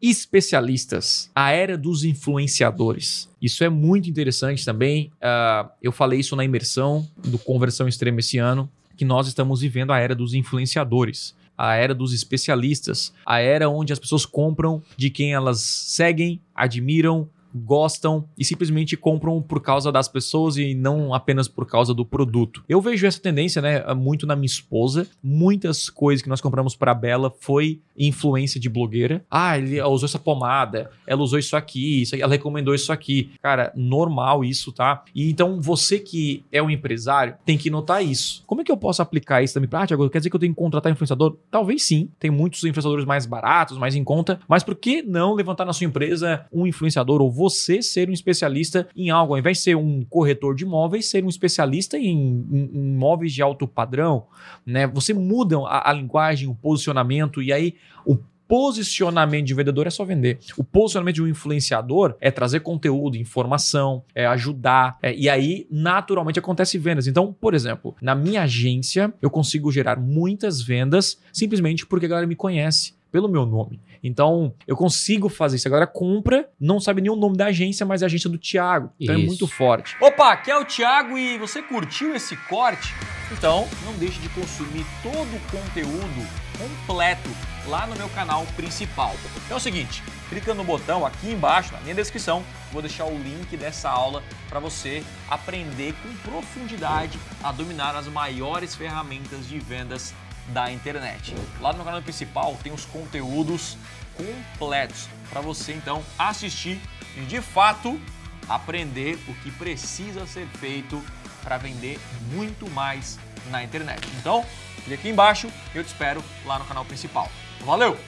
especialistas, a era dos influenciadores. Isso é muito interessante também. Uh, eu falei isso na imersão do Conversão Extrema esse ano, que nós estamos vivendo a era dos influenciadores. A era dos especialistas, a era onde as pessoas compram de quem elas seguem, admiram, gostam e simplesmente compram por causa das pessoas e não apenas por causa do produto. Eu vejo essa tendência, né, muito na minha esposa. Muitas coisas que nós compramos para Bela foi influência de blogueira. Ah, ele usou essa pomada, ela usou isso aqui, isso aqui, ela recomendou isso aqui. Cara, normal isso, tá? E então você que é um empresário tem que notar isso. Como que eu posso aplicar isso também? Ah, Thiago, quer dizer que eu tenho que contratar influenciador? Talvez sim. Tem muitos influenciadores mais baratos, mais em conta, mas por que não levantar na sua empresa um influenciador ou você ser um especialista em algo? Ao invés de ser um corretor de imóveis, ser um especialista em, em, em imóveis de alto padrão, né? Você muda a, a linguagem, o posicionamento e aí o posicionamento de vendedor é só vender. O posicionamento de um influenciador é trazer conteúdo, informação, é ajudar. É, e aí, naturalmente, acontece vendas. Então, por exemplo, na minha agência, eu consigo gerar muitas vendas simplesmente porque a galera me conhece pelo meu nome. Então, eu consigo fazer isso. Agora, compra, não sabe nem o nome da agência, mas é a agência do Thiago. Então isso. é muito forte. Opa, aqui é o Thiago e você curtiu esse corte? Então, não deixe de consumir todo o conteúdo completo lá no meu canal principal. Então é o seguinte, clica no botão aqui embaixo, na minha descrição, vou deixar o link dessa aula para você aprender com profundidade a dominar as maiores ferramentas de vendas da internet. Lá no meu canal principal tem os conteúdos completos para você então assistir e de fato aprender o que precisa ser feito para vender muito mais na internet. Então, clique aqui embaixo e eu te espero lá no canal principal. Valeu!